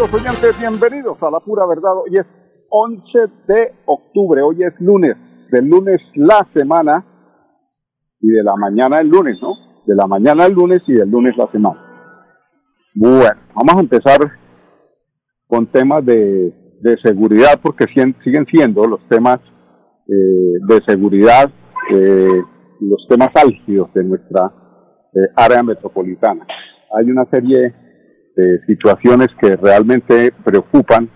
Amigos oyentes, bienvenidos a La Pura Verdad. Hoy es 11 de octubre, hoy es lunes, del lunes la semana y de la mañana el lunes, ¿no? De la mañana el lunes y del lunes la semana. Bueno, vamos a empezar con temas de, de seguridad porque siguen siendo los temas eh, de seguridad eh, los temas álgidos de nuestra eh, área metropolitana. Hay una serie de situaciones que realmente preocupan.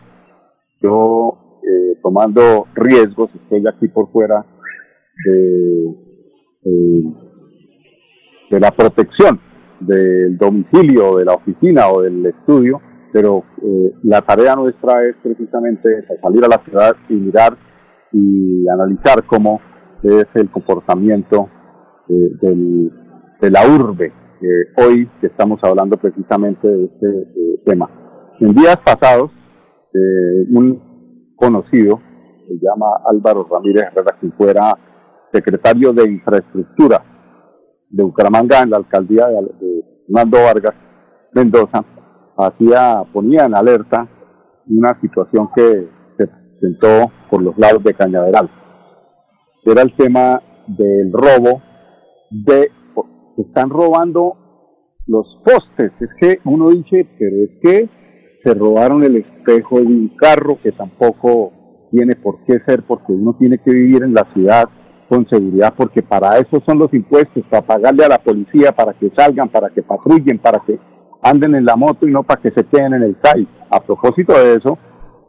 Yo, eh, tomando riesgos, estoy aquí por fuera de, eh, de la protección del domicilio, de la oficina o del estudio, pero eh, la tarea nuestra es precisamente salir a la ciudad y mirar y analizar cómo es el comportamiento del, de la urbe hoy que estamos hablando precisamente de este eh, tema. En días pasados, eh, un conocido, se llama Álvaro Ramírez Herrera, quien fuera secretario de Infraestructura de Bucaramanga en la alcaldía de, Fernando Vargas Mendoza, hacía, ponía en alerta una situación que se presentó por los lados de Cañaveral. Era el tema del robo de están robando los postes. Es que uno dice, pero es que se robaron el espejo de un carro que tampoco tiene por qué ser, porque uno tiene que vivir en la ciudad con seguridad, porque para eso son los impuestos, para pagarle a la policía, para que salgan, para que patrullen, para que anden en la moto y no para que se queden en el CAI. A propósito de eso,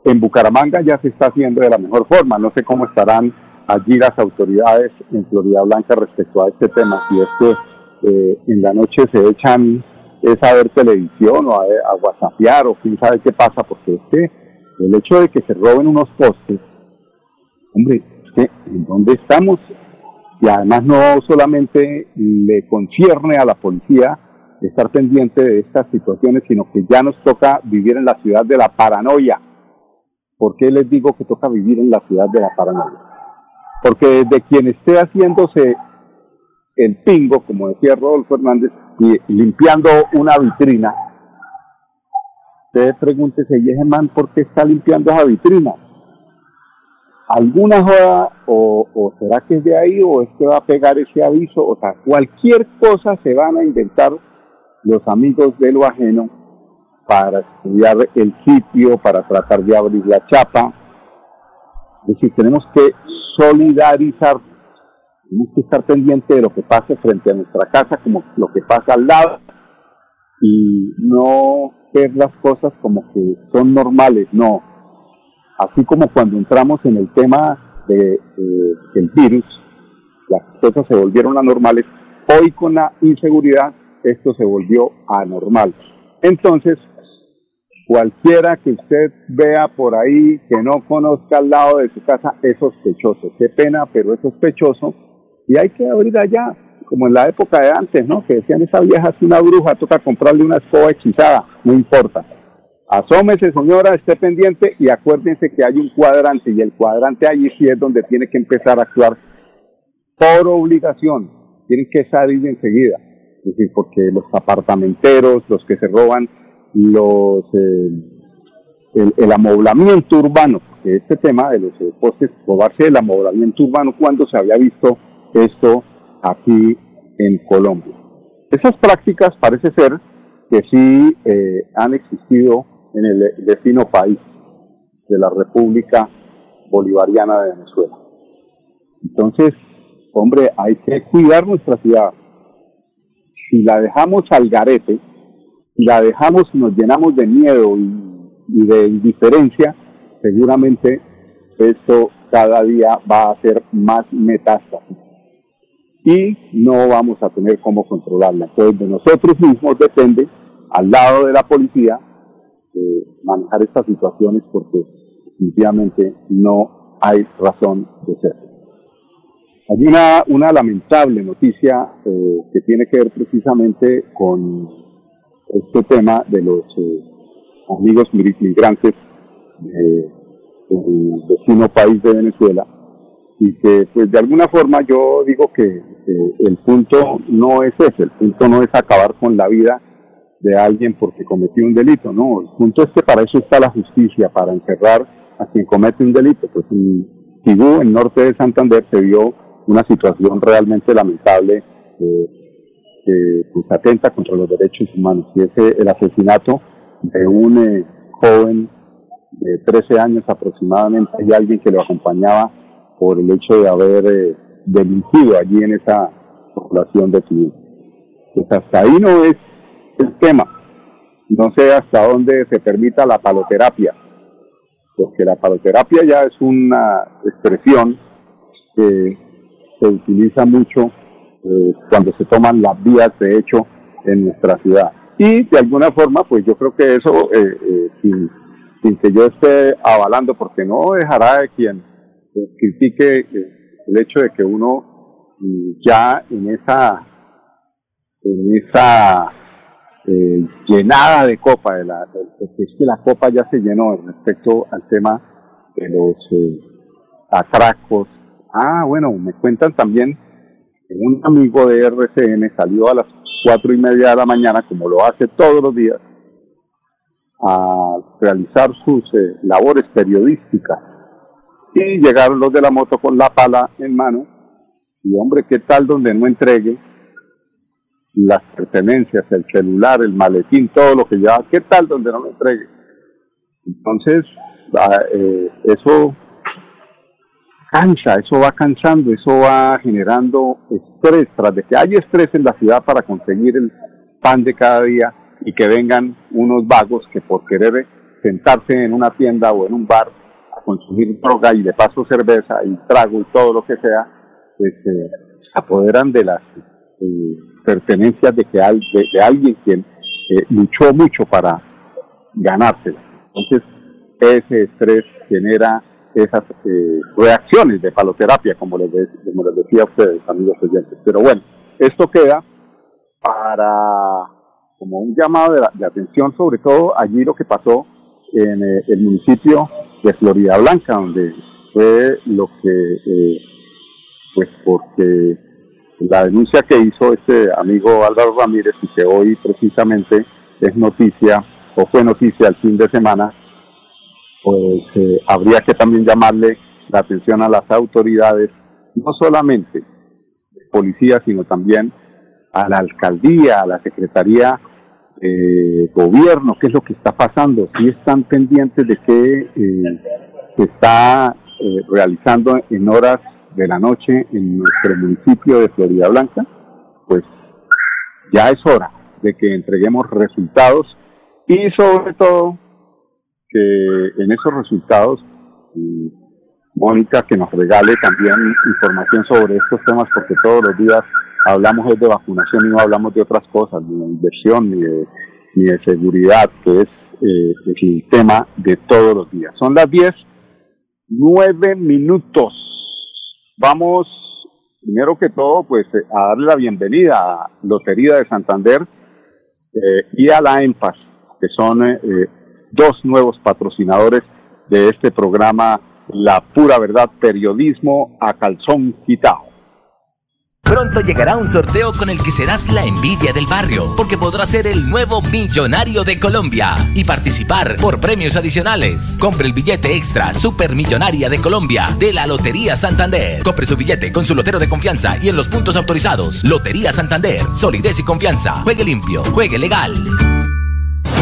en Bucaramanga ya se está haciendo de la mejor forma. No sé cómo estarán allí las autoridades en Florida Blanca respecto a este tema, si es que eh, en la noche se echan es a ver televisión o a, a whatsappear o quién sabe qué pasa, porque es que el hecho de que se roben unos postes, hombre, es que en dónde estamos y además no solamente le concierne a la policía estar pendiente de estas situaciones, sino que ya nos toca vivir en la ciudad de la paranoia. ¿Por qué les digo que toca vivir en la ciudad de la paranoia? Porque desde quien esté haciéndose el pingo, como decía Rodolfo Hernández, y limpiando una vitrina, usted pregúntese, ¿y ese man por qué está limpiando esa vitrina? ¿Alguna joda o, o, será que es de ahí o es que va a pegar ese aviso? O sea, cualquier cosa se van a inventar los amigos de lo ajeno para estudiar el sitio, para tratar de abrir la chapa. Es decir, tenemos que solidarizar tenemos que estar pendiente de lo que pase frente a nuestra casa, como lo que pasa al lado, y no ver las cosas como que son normales, no. Así como cuando entramos en el tema de, del virus, las cosas se volvieron anormales, hoy con la inseguridad esto se volvió anormal. Entonces, cualquiera que usted vea por ahí que no conozca al lado de su casa es sospechoso. Qué pena, pero es sospechoso y hay que abrir allá, como en la época de antes, ¿no? Que decían, esa vieja es una bruja, toca comprarle una escoba hechizada, no importa. Asómese, señora, esté pendiente y acuérdense que hay un cuadrante y el cuadrante allí sí es donde tiene que empezar a actuar por obligación. Tienen que salir enseguida. Es decir, porque los apartamenteros, los que se roban los eh, el, el, amoblamiento urbano, este tema de los postes, robarse el amoblamiento urbano, cuando se había visto esto aquí en Colombia. Esas prácticas parece ser que sí eh, han existido en el vecino país de la República Bolivariana de Venezuela. Entonces, hombre, hay que cuidar nuestra ciudad. Si la dejamos al garete, si la dejamos y nos llenamos de miedo y, de indiferencia, seguramente esto cada día va a ser más metástasis y no vamos a tener cómo controlarla. Entonces, de nosotros mismos depende, al lado de la policía, eh, manejar estas situaciones porque definitivamente no hay razón de ser. Hay una, lamentable noticia eh, que tiene que ver precisamente con este tema de los eh, amigos migrantes del vecino país de Venezuela y que pues de alguna forma yo digo que el punto no es ese, el punto no es acabar con la vida de alguien porque cometió un delito, no, el punto es que para eso está la justicia, para encerrar a quien comete un delito, pues en Tibú, en norte de Santander, se vio una situación realmente lamentable que pues, atenta contra los derechos humanos y es el asesinato de un eh, joven de 13 años aproximadamente y alguien que lo acompañaba por el hecho de haber eh, delinquido allí en esa población de Tibú. Pues hasta ahí no es el tema. No sé hasta dónde se permita la paloterapia, porque la paloterapia ya es una expresión que se utiliza mucho eh, cuando se toman las vías de hecho en nuestra ciudad. Y de alguna forma, pues yo creo que eso, eh, eh, sin, sin, que yo esté avalando, porque no dejará de quien critique el hecho de que uno mm, ya en esa, en esa eh, llenada de copa, de la, es que la copa ya se llenó respecto al tema de los eh, atracos. Ah, bueno, me cuentan también que un amigo de RCN salió a las cuatro y media de la mañana, como lo hace todos los días, a realizar sus eh, labores periodísticas. Y llegaron los de la moto con la pala en mano. Y hombre, ¿qué tal donde no entregue? las pertenencias, el celular, el maletín, todo lo que lleva, ¿qué tal donde no lo entregue? Entonces, eh, eso cansa, eso va cansando, eso va generando estrés, tras de que hay estrés en la ciudad para conseguir el pan de cada día y que vengan unos vagos que por querer sentarse en una tienda o en un bar consumir droga y de paso cerveza y trago y todo lo que sea, pues se apoderan de las eh, pertenencias de, que hay, de, alguien quien eh, luchó mucho para ganársela. Entonces, ese estrés genera esas eh, reacciones de paloterapia, como les, como les decía a ustedes, amigos oyentes. Pero bueno, esto queda para como un llamado de, atención, sobre todo allí lo que pasó en eh, el municipio de Florida Blanca, donde fue lo que, pues porque la denuncia que hizo este amigo Álvaro Ramírez y que hoy precisamente es noticia o fue noticia el fin de semana, pues eh, habría que también llamarle la atención a las autoridades, no solamente policía, sino también a la alcaldía, a la secretaría de gobierno, qué es lo que está pasando, si están pendientes de qué eh, se está eh, realizando en horas de la noche en nuestro municipio de Florida Blanca, pues ya es hora de que entreguemos resultados y sobre todo que en esos resultados mm, Mónica que nos regale también información sobre estos temas porque todos los días hablamos de vacunación y no hablamos de otras cosas, ni de inversión, ni de, seguridad, que es eh, el tema de todos los días. Son las 10, 9 minutos. Vamos, primero que todo, pues eh, a darle la bienvenida a Lotería de Santander eh, y a la EMPAS, que son dos nuevos patrocinadores de este programa La Pura Verdad Periodismo a Calzón Quitao. Pronto llegará un sorteo con el que serás la envidia del barrio, porque podrás ser el nuevo millonario de Colombia y participar por premios adicionales. Compre el billete extra Supermillonaria de Colombia de la Lotería Santander. Compre su billete con su lotero de confianza y en los puntos autorizados. Lotería Santander, solidez y confianza. Juegue limpio, juegue legal.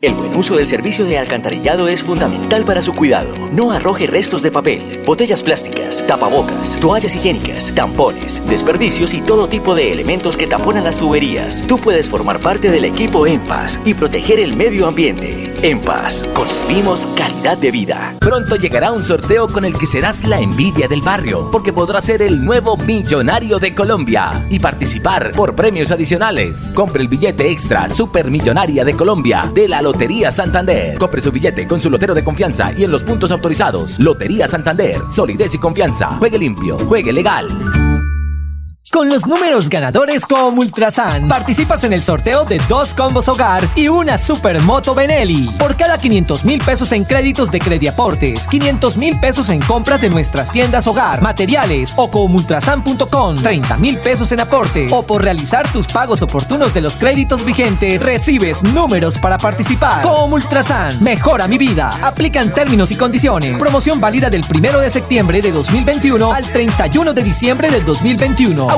El buen uso del servicio de alcantarillado es fundamental para su cuidado. No arroje restos de papel, botellas plásticas, tapabocas, toallas higiénicas, tampones, desperdicios y todo tipo de elementos que taponan las tuberías. Tú puedes formar parte del equipo En y proteger el medio ambiente. En construimos calidad de vida. Pronto llegará un sorteo con el que serás la envidia del barrio, porque podrás ser el nuevo millonario de Colombia y participar por premios adicionales. Compre el billete extra Supermillonaria de Colombia de la Lotería Santander. Compre su billete con su lotero de confianza y en los puntos autorizados. Lotería Santander, solidez y confianza. Juegue limpio, juegue legal. Con los números ganadores como Ultrasan, participas en el sorteo de dos combos hogar y una supermoto Benelli. Por cada 500 mil pesos en créditos de Crediaportes, 500 mil pesos en compras de nuestras tiendas hogar, materiales o comultrasan.com, 30 mil pesos en aportes o por realizar tus pagos oportunos de los créditos vigentes, recibes números para participar. Como Ultrasan, mejora mi vida. Aplican términos y condiciones. Promoción válida del 1 de septiembre de 2021 al 31 de diciembre del 2021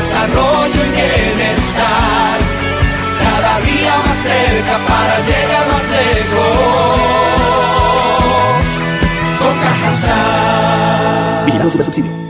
desarrollo y bienestar. Cada día más cerca para llegar más lejos. Con. Vigilado subsidio.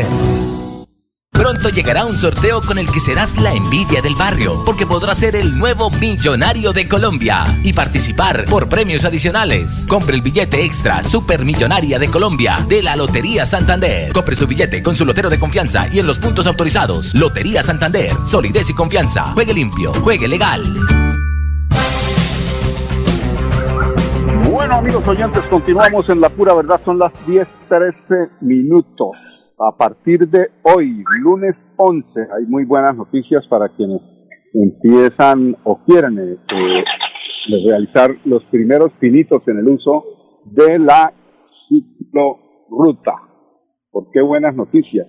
Pronto llegará un sorteo con el que serás la envidia del barrio, porque podrás ser el nuevo millonario de Colombia y participar por premios adicionales. Compre el billete extra Supermillonaria de Colombia de la Lotería Santander. Compre su billete con su lotero de confianza y en los puntos autorizados. Lotería Santander, solidez y confianza. Juegue limpio, juegue legal. Bueno amigos oyentes, continuamos en la pura verdad, son las 10.13 minutos a partir de hoy, lunes 11, hay muy buenas noticias para quienes empiezan o quieren eh, realizar los primeros finitos en el uso de la ciclorruta. ¿Por qué buenas noticias?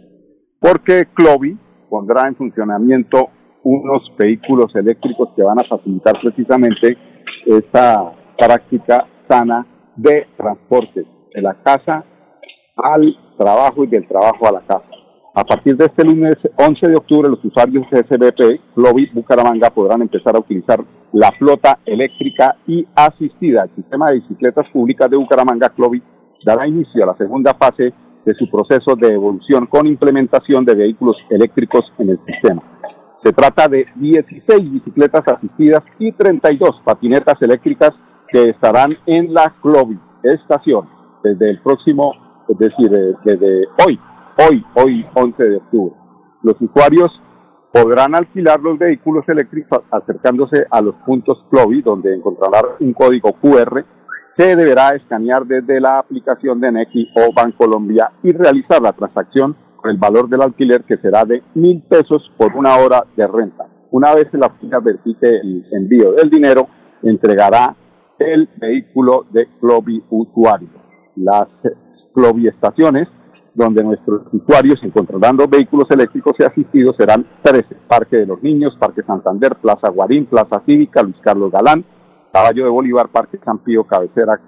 Porque Clovi pondrá en funcionamiento unos vehículos eléctricos que van a facilitar precisamente esta práctica sana de transporte de la casa al trabajo y del trabajo a la casa. A partir de este lunes 11 de octubre, los usuarios de SBP, Lobby Bucaramanga podrán empezar a utilizar la flota eléctrica y asistida. El sistema de bicicletas públicas de Bucaramanga, Clovi, dará inicio a la segunda fase de su proceso de evolución con implementación de vehículos eléctricos en el sistema. Se trata de 16 bicicletas asistidas y 32 patinetas eléctricas que estarán en la Clovi estación desde el próximo es decir, desde hoy, hoy, hoy 11 de octubre. Los usuarios podrán alquilar los vehículos eléctricos acercándose a los puntos Clovi, donde encontrarán un código QR se deberá escanear desde la aplicación de Nequi o Bancolombia y realizar la transacción con el valor del alquiler que será de mil pesos por una hora de renta. Una vez la oficina verifique el envío del dinero, entregará el vehículo de Clovi usuario. Las estaciones donde nuestros usuarios encontrarán los vehículos eléctricos y asistidos serán 13. Parque de los Niños, Parque Santander, Plaza Guarín, Plaza Cívica, Luis Carlos Galán, Caballo de Bolívar, Parque San Pío, Cabecera,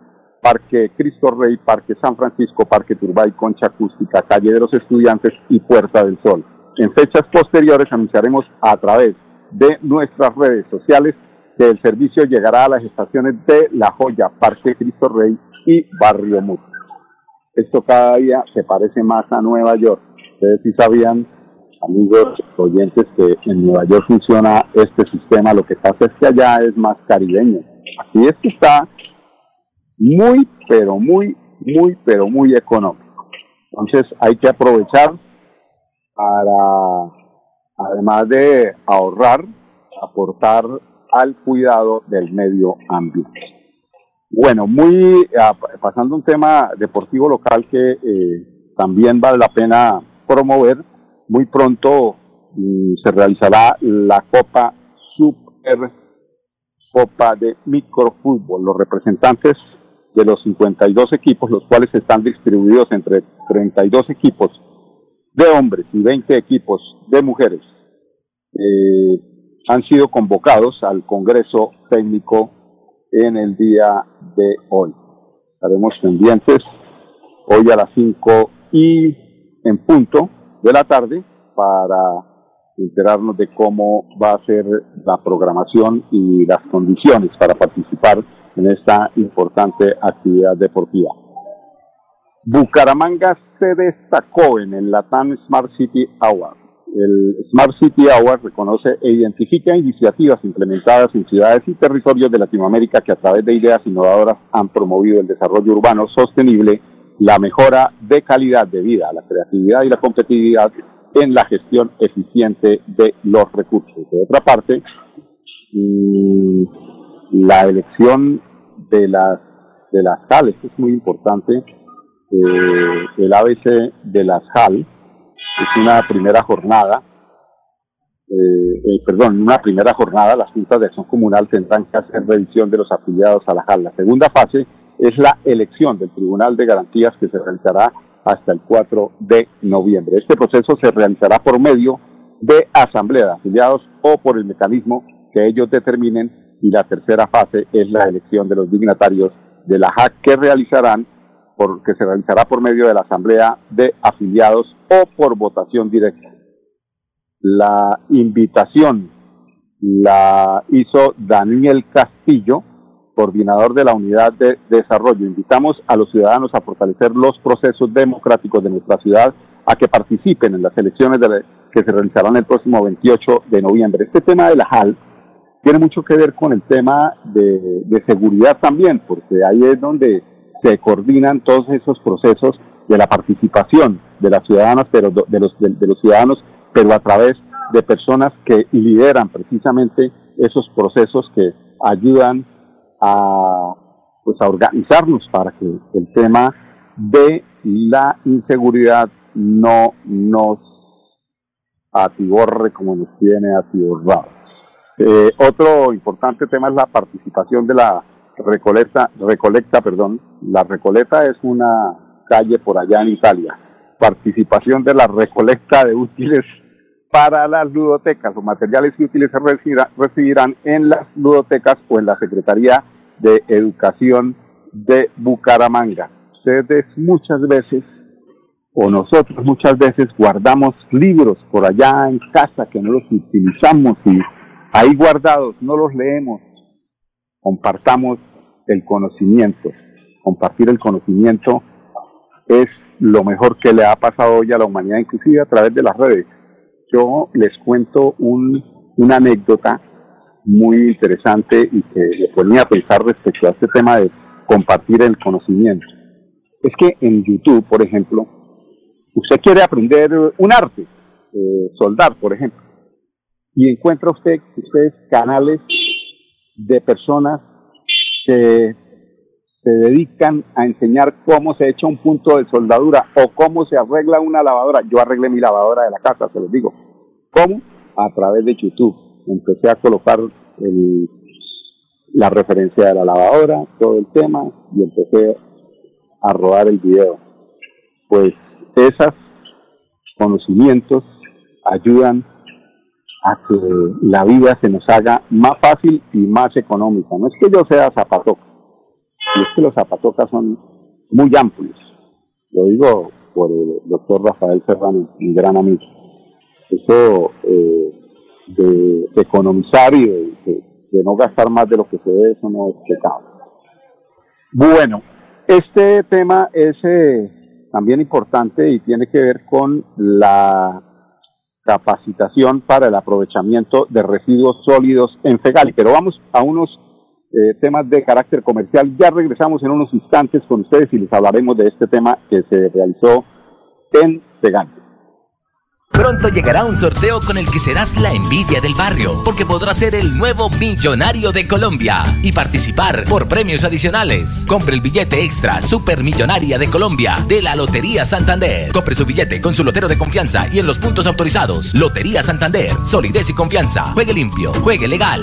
Parque Cristo Rey, Parque San Francisco, Parque Turbay, Concha Acústica, Calle de los Estudiantes y Puerta del Sol. En fechas posteriores anunciaremos a través de nuestras redes sociales que el servicio llegará a las estaciones de La Joya, Parque Cristo Rey y Barrio Mut. Esto cada día se parece más a Nueva York. Ustedes sí sabían, amigos oyentes, que en Nueva York funciona este sistema. Lo que pasa es que allá es más caribeño. Aquí es que está muy, pero muy, muy, pero muy económico. Entonces hay que aprovechar para, además de ahorrar, aportar al cuidado del medio ambiente. Bueno, muy ah, pasando un tema deportivo local que eh, también vale la pena promover. Muy pronto mm, se realizará la Copa Super Copa de Microfútbol. Los representantes de los 52 equipos, los cuales están distribuidos entre 32 equipos de hombres y 20 equipos de mujeres, eh, han sido convocados al Congreso Técnico en el día de hoy. Estaremos pendientes hoy a las 5 y en punto de la tarde para enterarnos de cómo va a ser la programación y las condiciones para participar en esta importante actividad deportiva. Bucaramanga se destacó en el Latam Smart City Award. El Smart City Award reconoce e identifica iniciativas implementadas en ciudades y territorios de Latinoamérica que a través de ideas innovadoras han promovido el desarrollo urbano sostenible, la mejora de calidad de vida, la creatividad y la competitividad en la gestión eficiente de los recursos. De otra parte, mm, la elección de las, de las sales es muy importante. Eh, el ABC de las HAL es una primera jornada, eh, eh, perdón, una primera jornada las juntas de acción comunal tendrán que hacer revisión de los afiliados a la HAL. La segunda fase es la elección del Tribunal de Garantías que se realizará hasta el 4 de noviembre. Este proceso se realizará por medio de asamblea de afiliados o por el mecanismo que ellos determinen y la tercera fase es la elección de los dignatarios de la JAC que realizarán por, que se realizará por medio de la asamblea de afiliados o por votación directa. La invitación la hizo Daniel Castillo, coordinador de la unidad de desarrollo. Invitamos a los ciudadanos a fortalecer los procesos democráticos de nuestra ciudad, a que participen en las elecciones que se realizarán el próximo 28 de noviembre. Este tema de la JAL tiene mucho que ver con el tema de, seguridad también, porque ahí es donde se coordinan todos esos procesos de la participación de las ciudadanas, pero de los, ciudadanos, pero a través de personas que lideran precisamente esos procesos que ayudan a, pues, a organizarnos para que el tema de la inseguridad no nos atiborre como nos tiene atiborrados. Eh, otro importante tema es la participación de la Recoleta, Recolecta, perdón. La Recoleta es una calle por allá en Italia. Participación de la recolecta de útiles para las ludotecas o materiales y útiles se recibirán en las ludotecas o en la Secretaría de Educación de Bucaramanga. Ustedes muchas veces o nosotros muchas veces guardamos libros por allá en casa que no los utilizamos y ahí guardados, no los leemos, compartamos el conocimiento. Compartir el conocimiento es lo mejor que le ha pasado hoy a la humanidad, inclusive a través de las redes. Yo les cuento una anécdota muy interesante y que me ponía a pensar respecto a este tema de compartir el conocimiento. Es que en YouTube, por ejemplo, usted quiere aprender un arte, eh, soldar, por ejemplo y encuentra usted ustedes canales de personas que se dedican a enseñar cómo se echa un punto de soldadura o cómo se arregla una lavadora. Yo arreglé mi lavadora de la casa, se los digo. ¿Cómo? A través de YouTube. Empecé a colocar el, la referencia de la lavadora, todo el tema, y empecé a rodar el video. Pues esos conocimientos ayudan a que la vida se nos haga más fácil y más económica. No es que yo sea zapatoca, es que los zapatocas son muy amplios. Lo digo por el doctor Rafael Serrano, mi gran amigo. Eso eh, de, economizar y de, no gastar más de lo que se debe, eso no es pecado. Bueno, este tema es eh, también importante y tiene que ver con la capacitación para el aprovechamiento de residuos sólidos en Fegali. Pero vamos a unos eh, temas de carácter comercial. Ya regresamos en unos instantes con ustedes y les hablaremos de este tema que se realizó en Fegali. Pronto llegará un sorteo con el que serás la envidia del barrio, porque podrás ser el nuevo millonario de Colombia y participar por premios adicionales. Compre el billete extra Supermillonaria de Colombia de la Lotería Santander. Compre su billete con su lotero de confianza y en los puntos autorizados. Lotería Santander, solidez y confianza. Juegue limpio, juegue legal.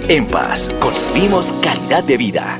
En Paz, construimos calidad de vida.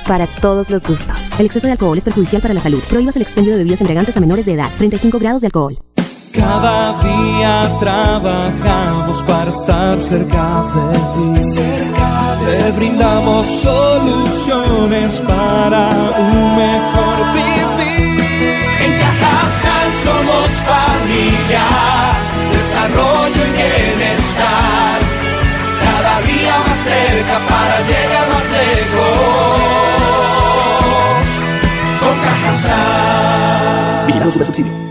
para todos los gustos. El exceso de alcohol es perjudicial para la salud. Prohíbas el expendio de bebidas embriagantes a menores de edad. 35 grados de alcohol. Cada día trabajamos para estar cerca de ti. Te brindamos soluciones para un mejor vivir. En Cajasal somos familia, desarrollo y bienestar. Cada día más cerca para llegar más lejos. Cajasal. Vigilado Super Subsidio.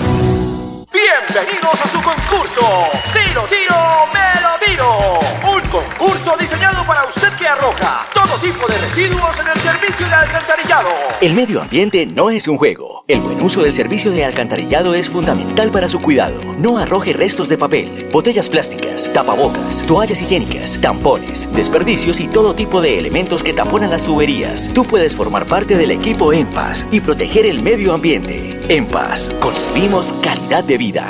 Bienvenidos a su concurso. Si tiro, me lo tiro. Un concurso diseñado para usted que arroja todo tipo de residuos en el servicio de alcantarillado. El medio ambiente no es un juego. El buen uso del servicio de alcantarillado es fundamental para su cuidado. No arroje restos de papel, botellas plásticas, tapabocas, toallas higiénicas, tampones, desperdicios y todo tipo de elementos que taponan las tuberías. Tú puedes formar parte del equipo En Paz y proteger el medio ambiente. En Paz, construimos calidad de vida.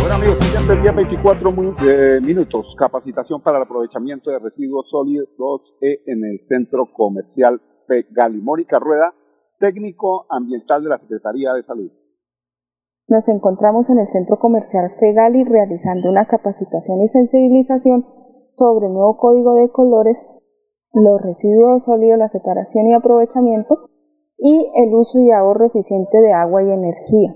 Bueno amigos, siguiente día 24 mu- eh, minutos. Capacitación para el aprovechamiento de residuos sólidos eh, en el centro comercial Pegali. Mónica Rueda, técnico ambiental de la Secretaría de Salud. Nos encontramos en el centro comercial Fegali realizando una capacitación y sensibilización sobre el nuevo código de colores, los residuos sólidos, la separación y aprovechamiento y el uso y ahorro eficiente de agua y energía.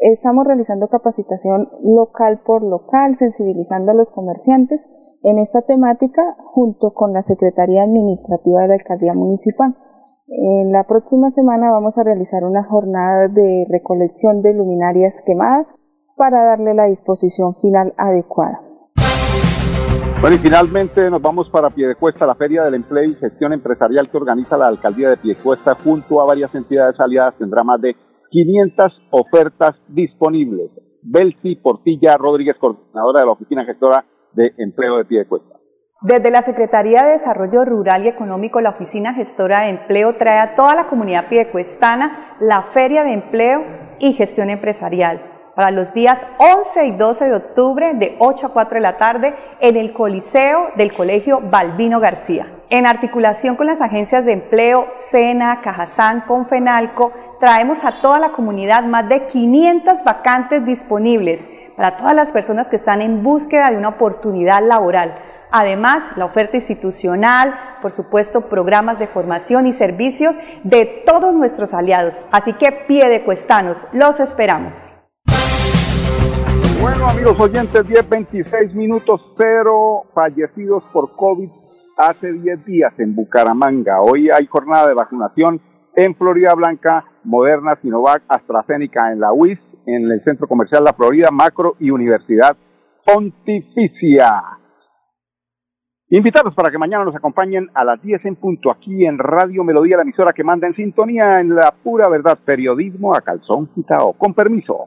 Estamos realizando capacitación local por local, sensibilizando a los comerciantes en esta temática junto con la Secretaría Administrativa de la Alcaldía Municipal. En la próxima semana vamos a realizar una jornada de recolección de luminarias quemadas para darle la disposición final adecuada. Bueno, y finalmente nos vamos para Piedecuesta, la Feria del Empleo y Gestión Empresarial que organiza la Alcaldía de Piedecuesta junto a varias entidades aliadas. Tendrá más de 500 ofertas disponibles. Belsi Portilla Rodríguez, coordinadora de la Oficina Gestora de Empleo de Piedecuesta. Desde la Secretaría de Desarrollo Rural y Económico, la Oficina Gestora de Empleo trae a toda la comunidad piedecuestana la Feria de Empleo y Gestión Empresarial para los días 11 y 12 de octubre de 8 a 4 de la tarde en el Coliseo del Colegio Balbino García. En articulación con las agencias de empleo, SENA, Cajazán, Confenalco, traemos a toda la comunidad más de 500 vacantes disponibles para todas las personas que están en búsqueda de una oportunidad laboral Además, la oferta institucional, por supuesto, programas de formación y servicios de todos nuestros aliados. Así que pie de cuestanos, los esperamos. Bueno, amigos oyentes, 10.26 minutos, cero fallecidos por COVID hace 10 días en Bucaramanga. Hoy hay jornada de vacunación en Florida Blanca, Moderna, Sinovac, AstraZeneca en la UIS, en el Centro Comercial La Florida, Macro y Universidad Pontificia. Invitados para que mañana nos acompañen a las 10 en punto aquí en Radio Melodía, la emisora que manda en sintonía en la pura verdad, periodismo a calzón quitao. Con permiso.